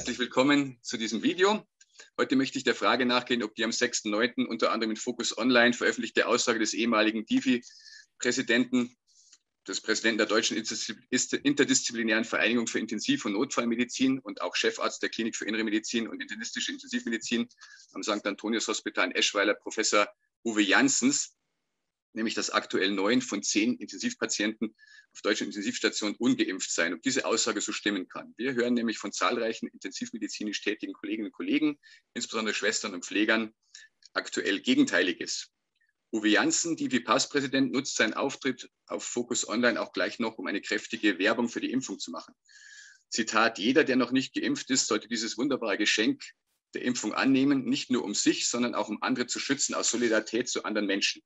Herzlich willkommen zu diesem Video. Heute möchte ich der Frage nachgehen, ob die am 6.9. unter anderem in Focus Online veröffentlichte Aussage des ehemaligen DIFI-Präsidenten, des Präsidenten der Deutschen Interdisziplinären Vereinigung für Intensiv- und Notfallmedizin und auch Chefarzt der Klinik für Innere Medizin und internistische Intensivmedizin am St. Antonius Hospital in Eschweiler, Professor Uwe Janssens, nämlich dass aktuell neun von zehn Intensivpatienten auf deutschen Intensivstationen ungeimpft seien, ob diese Aussage so stimmen kann. Wir hören nämlich von zahlreichen intensivmedizinisch tätigen Kolleginnen und Kollegen, insbesondere Schwestern und Pflegern, aktuell Gegenteiliges. Uwe Janssen, DiviPass-Präsident, nutzt seinen Auftritt auf Focus Online auch gleich noch, um eine kräftige Werbung für die Impfung zu machen. Zitat, jeder, der noch nicht geimpft ist, sollte dieses wunderbare Geschenk der Impfung annehmen, nicht nur um sich, sondern auch um andere zu schützen aus Solidarität zu anderen Menschen.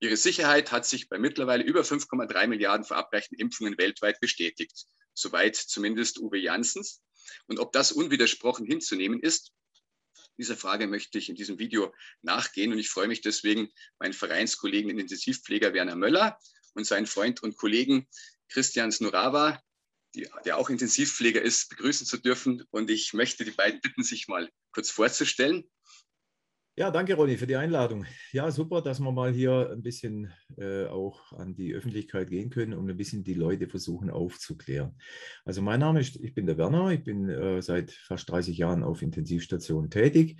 Ihre Sicherheit hat sich bei mittlerweile über 5,3 Milliarden verabreichten Impfungen weltweit bestätigt. Soweit zumindest Uwe Janssens. Und ob das unwidersprochen hinzunehmen ist, dieser Frage möchte ich in diesem Video nachgehen. Und ich freue mich deswegen, meinen Vereinskollegen, den Intensivpfleger Werner Möller und seinen Freund und Kollegen Christian Snurava, die, der auch Intensivpfleger ist, begrüßen zu dürfen. Und ich möchte die beiden bitten, sich mal kurz vorzustellen. Ja, danke Ronny für die Einladung. Ja, super, dass wir mal hier ein bisschen äh, auch an die Öffentlichkeit gehen können und ein bisschen die Leute versuchen aufzuklären. Also mein Name ist, ich bin der Werner, ich bin äh, seit fast 30 Jahren auf Intensivstationen tätig,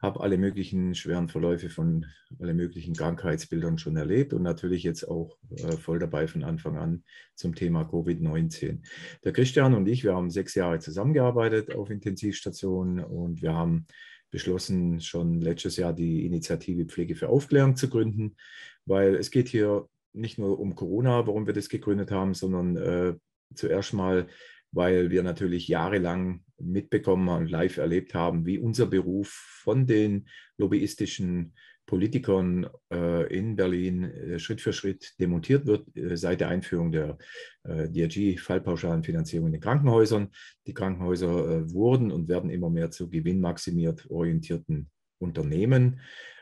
habe alle möglichen schweren Verläufe von alle möglichen Krankheitsbildern schon erlebt und natürlich jetzt auch äh, voll dabei von Anfang an zum Thema Covid-19. Der Christian und ich, wir haben sechs Jahre zusammengearbeitet auf Intensivstationen und wir haben beschlossen, schon letztes Jahr die Initiative Pflege für Aufklärung zu gründen, weil es geht hier nicht nur um Corona, warum wir das gegründet haben, sondern äh, zuerst mal, weil wir natürlich jahrelang mitbekommen und live erlebt haben, wie unser Beruf von den lobbyistischen Politikern äh, in Berlin äh, Schritt für Schritt demontiert wird äh, seit der Einführung der äh, DRG-Fallpauschalenfinanzierung in den Krankenhäusern. Die Krankenhäuser äh, wurden und werden immer mehr zu gewinnmaximiert orientierten Unternehmen.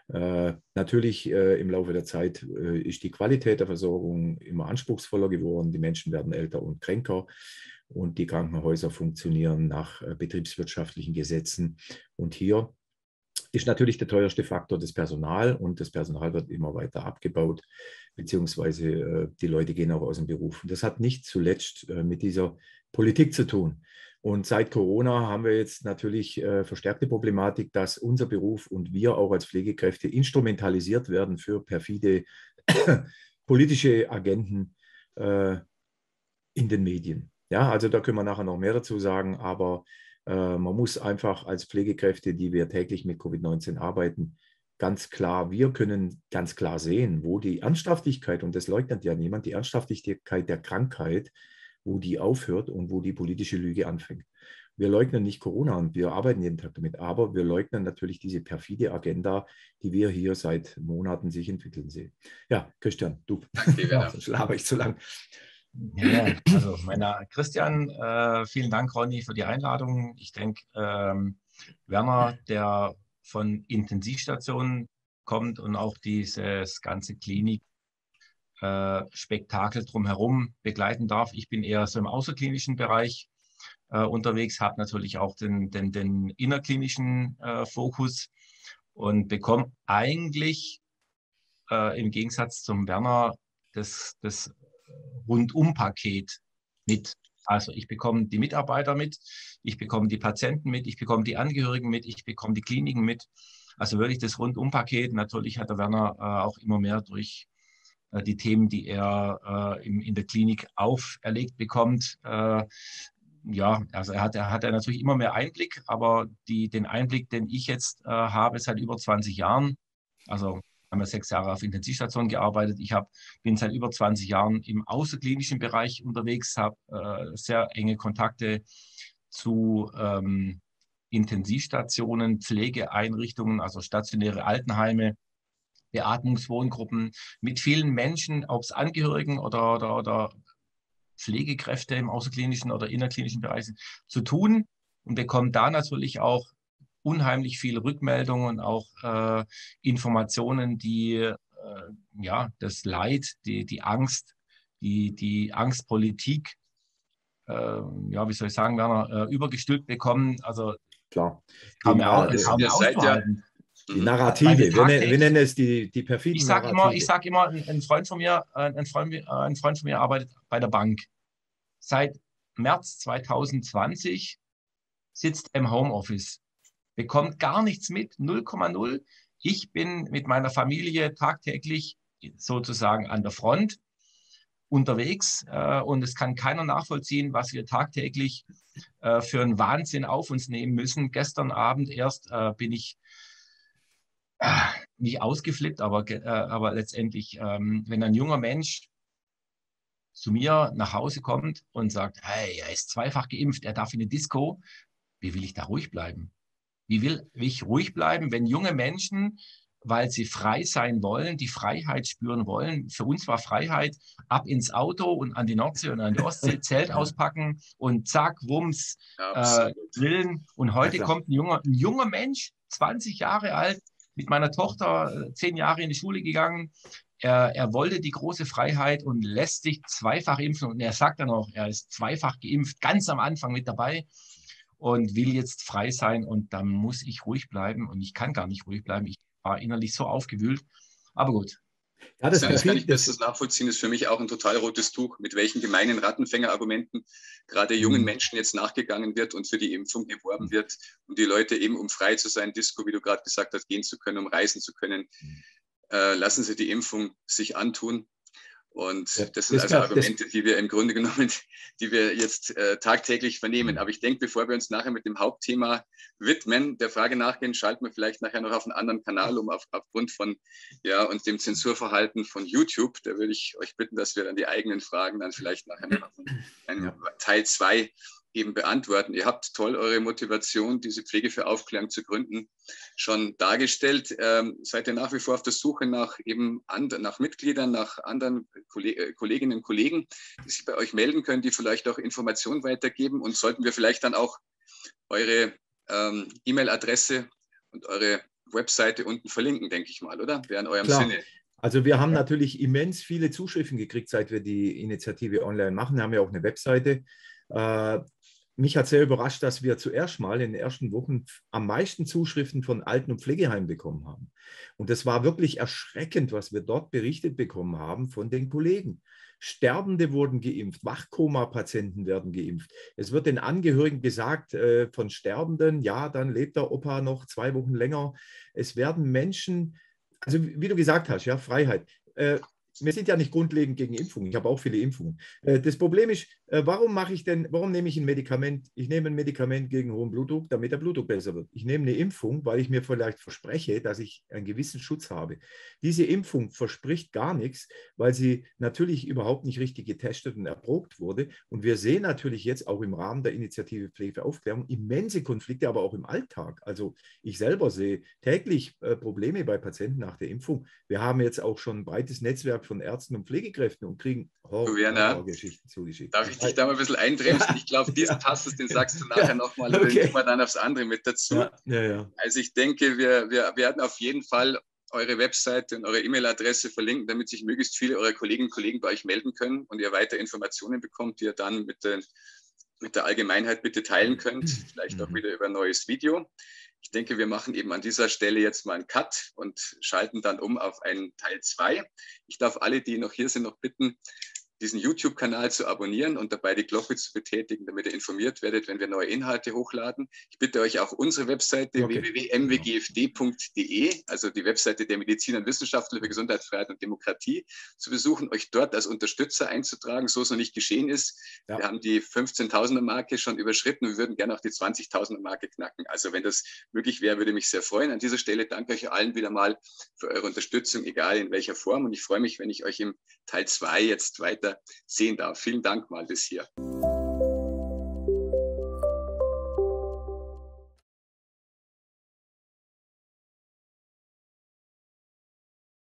Äh, natürlich im Laufe der Zeit ist die Qualität der Versorgung immer anspruchsvoller geworden. Die Menschen werden älter und kränker und die Krankenhäuser funktionieren nach betriebswirtschaftlichen Gesetzen. Und hier ist natürlich der teuerste Faktor das Personal und das Personal wird immer weiter abgebaut, beziehungsweise äh, die Leute gehen auch aus dem Beruf. Das hat nicht zuletzt äh, mit dieser Politik zu tun. Und seit Corona haben wir jetzt natürlich äh, verstärkte Problematik, dass unser Beruf und wir auch als Pflegekräfte instrumentalisiert werden für perfide politische Agenten äh, in den Medien. Ja, also da können wir nachher noch mehr dazu sagen, aber man muss einfach als Pflegekräfte, die wir täglich mit Covid-19 arbeiten, ganz klar, wir können ganz klar sehen, wo die Ernsthaftigkeit, und das leugnet ja niemand, die Ernsthaftigkeit der Krankheit, wo die aufhört und wo die politische Lüge anfängt. Wir leugnen nicht Corona und wir arbeiten jeden Tag damit, aber wir leugnen natürlich diese perfide Agenda, die wir hier seit Monaten sich entwickeln sehen. Ja, Christian, du. Danke, Schlafe ich zu lang. Ja, also meiner Christian, äh, vielen Dank, Ronny, für die Einladung. Ich denke, ähm, Werner, der von Intensivstationen kommt und auch dieses ganze Klinik-Spektakel äh, drumherum begleiten darf. Ich bin eher so im außerklinischen Bereich äh, unterwegs, habe natürlich auch den, den, den innerklinischen äh, Fokus und bekomme eigentlich äh, im Gegensatz zum Werner das, das Rundum-Paket mit. Also ich bekomme die Mitarbeiter mit, ich bekomme die Patienten mit, ich bekomme die Angehörigen mit, ich bekomme die Kliniken mit. Also wirklich das Rundum-Paket. Natürlich hat der Werner äh, auch immer mehr durch äh, die Themen, die er äh, im, in der Klinik auferlegt bekommt. Äh, ja, also er hat, er hat natürlich immer mehr Einblick, aber die, den Einblick, den ich jetzt äh, habe seit über 20 Jahren, also haben wir sechs Jahre auf Intensivstation gearbeitet. Ich hab, bin seit über 20 Jahren im außerklinischen Bereich unterwegs, habe äh, sehr enge Kontakte zu ähm, Intensivstationen, Pflegeeinrichtungen, also stationäre Altenheime, Beatmungswohngruppen mit vielen Menschen, ob es Angehörigen oder, oder, oder Pflegekräfte im außerklinischen oder innerklinischen Bereich sind, zu tun und bekommen da natürlich auch unheimlich viele Rückmeldungen und auch äh, Informationen, die äh, ja das Leid, die, die Angst, die, die Angstpolitik ja, wie soll ich sagen, Werner, übergestülpt bekommen. Also klar. Kann man, das kann man aushalten. Die mhm. Narrative, wir, nennen, wir nennen es die, die perfiden ich sag Immer, ich sage immer, ein Freund, von mir, ein, Freund, ein Freund von mir arbeitet bei der Bank. Seit März 2020 sitzt im Homeoffice, bekommt gar nichts mit, 0,0. Ich bin mit meiner Familie tagtäglich sozusagen an der Front unterwegs äh, und es kann keiner nachvollziehen, was wir tagtäglich äh, für einen Wahnsinn auf uns nehmen müssen. Gestern Abend erst äh, bin ich nicht ausgeflippt, aber, äh, aber letztendlich, ähm, wenn ein junger Mensch zu mir nach Hause kommt und sagt, hey, er ist zweifach geimpft, er darf in eine Disco, wie will ich da ruhig bleiben? Wie will ich ruhig bleiben, wenn junge Menschen, weil sie frei sein wollen, die Freiheit spüren wollen? Für uns war Freiheit ab ins Auto und an die Nordsee und an die Ostsee, Zelt auspacken und zack, Wumms, äh, grillen. Und heute kommt ein junger, ein junger Mensch, 20 Jahre alt, mit meiner Tochter äh, zehn Jahre in die Schule gegangen. Er, er, wollte die große Freiheit und lässt sich zweifach impfen. Und er sagt dann auch, er ist zweifach geimpft, ganz am Anfang mit dabei und will jetzt frei sein. Und dann muss ich ruhig bleiben. Und ich kann gar nicht ruhig bleiben. Ich war innerlich so aufgewühlt. Aber gut, ja, das, das kann ich bestens nachvollziehen. Das ist für mich auch ein total rotes Tuch, mit welchen gemeinen Rattenfängerargumenten gerade jungen mhm. Menschen jetzt nachgegangen wird und für die Impfung geworben wird, um die Leute eben, um frei zu sein, Disco, wie du gerade gesagt hast, gehen zu können, um reisen zu können. Mhm. Äh, lassen Sie die Impfung sich antun. Und ja, das sind also Argumente, die wir im Grunde genommen, die wir jetzt äh, tagtäglich vernehmen. Mhm. Aber ich denke, bevor wir uns nachher mit dem Hauptthema widmen, der Frage nachgehen, schalten wir vielleicht nachher noch auf einen anderen Kanal um, auf, aufgrund von ja und dem Zensurverhalten von YouTube. Da würde ich euch bitten, dass wir dann die eigenen Fragen dann vielleicht nachher noch in ja. Teil 2 eben beantworten. Ihr habt toll eure Motivation, diese Pflege für Aufklärung zu gründen, schon dargestellt. Ähm, seid ihr nach wie vor auf der Suche nach eben and, nach Mitgliedern, nach anderen äh, Kolleginnen und Kollegen, die sich bei euch melden können, die vielleicht auch Informationen weitergeben? Und sollten wir vielleicht dann auch eure ähm, E-Mail-Adresse und eure Webseite unten verlinken, denke ich mal, oder? Wäre in eurem Klar. Sinne. Also wir haben natürlich immens viele Zuschriften gekriegt, seit wir die Initiative online machen. Wir haben ja auch eine Webseite. Mich hat sehr überrascht, dass wir zuerst mal in den ersten Wochen am meisten Zuschriften von Alten- und Pflegeheimen bekommen haben. Und das war wirklich erschreckend, was wir dort berichtet bekommen haben von den Kollegen. Sterbende wurden geimpft, Wachkoma-Patienten werden geimpft. Es wird den Angehörigen gesagt äh, von Sterbenden, ja, dann lebt der Opa noch zwei Wochen länger. Es werden Menschen, also wie du gesagt hast, ja, Freiheit. Äh, wir sind ja nicht grundlegend gegen Impfungen. Ich habe auch viele Impfungen. Äh, das Problem ist, warum mache ich denn, warum nehme ich ein Medikament? Ich nehme ein Medikament gegen hohen Blutdruck, damit der Blutdruck besser wird. Ich nehme eine Impfung, weil ich mir vielleicht verspreche, dass ich einen gewissen Schutz habe. Diese Impfung verspricht gar nichts, weil sie natürlich überhaupt nicht richtig getestet und erprobt wurde. Und wir sehen natürlich jetzt auch im Rahmen der Initiative Pflege für Aufklärung immense Konflikte, aber auch im Alltag. Also ich selber sehe täglich äh, Probleme bei Patienten nach der Impfung. Wir haben jetzt auch schon ein breites Netzwerk von Ärzten und Pflegekräften und kriegen Horrorgeschichten zugeschickt. Darf ich dich da mal ein bisschen einbremsen? Ich glaube, diesen Passus, den sagst du nachher nochmal, okay. den wir dann aufs andere mit dazu. Ja, ja, ja. Also ich denke, wir, wir werden auf jeden Fall eure Webseite und eure E-Mail-Adresse verlinken, damit sich möglichst viele eurer Kolleginnen und Kollegen bei euch melden können und ihr weiter Informationen bekommt, die ihr dann mit, den, mit der Allgemeinheit bitte teilen könnt, vielleicht auch mhm. wieder über ein neues Video. Ich denke, wir machen eben an dieser Stelle jetzt mal einen Cut und schalten dann um auf einen Teil 2. Ich darf alle, die noch hier sind, noch bitten, diesen YouTube-Kanal zu abonnieren und dabei die Glocke zu betätigen, damit ihr informiert werdet, wenn wir neue Inhalte hochladen. Ich bitte euch auch unsere Webseite okay. www.mwgfd.de, also die Webseite der Medizin und Wissenschaftler für Gesundheit, Freiheit und Demokratie, zu besuchen, euch dort als Unterstützer einzutragen, so es noch nicht geschehen ist. Ja. Wir haben die 15.000er Marke schon überschritten und wir würden gerne auch die 20.000er Marke knacken. Also wenn das möglich wäre, würde mich sehr freuen. An dieser Stelle danke euch allen wieder mal für eure Unterstützung, egal in welcher Form. Und ich freue mich, wenn ich euch im Teil 2 jetzt weiter sehen darf. Vielen Dank mal bis hier.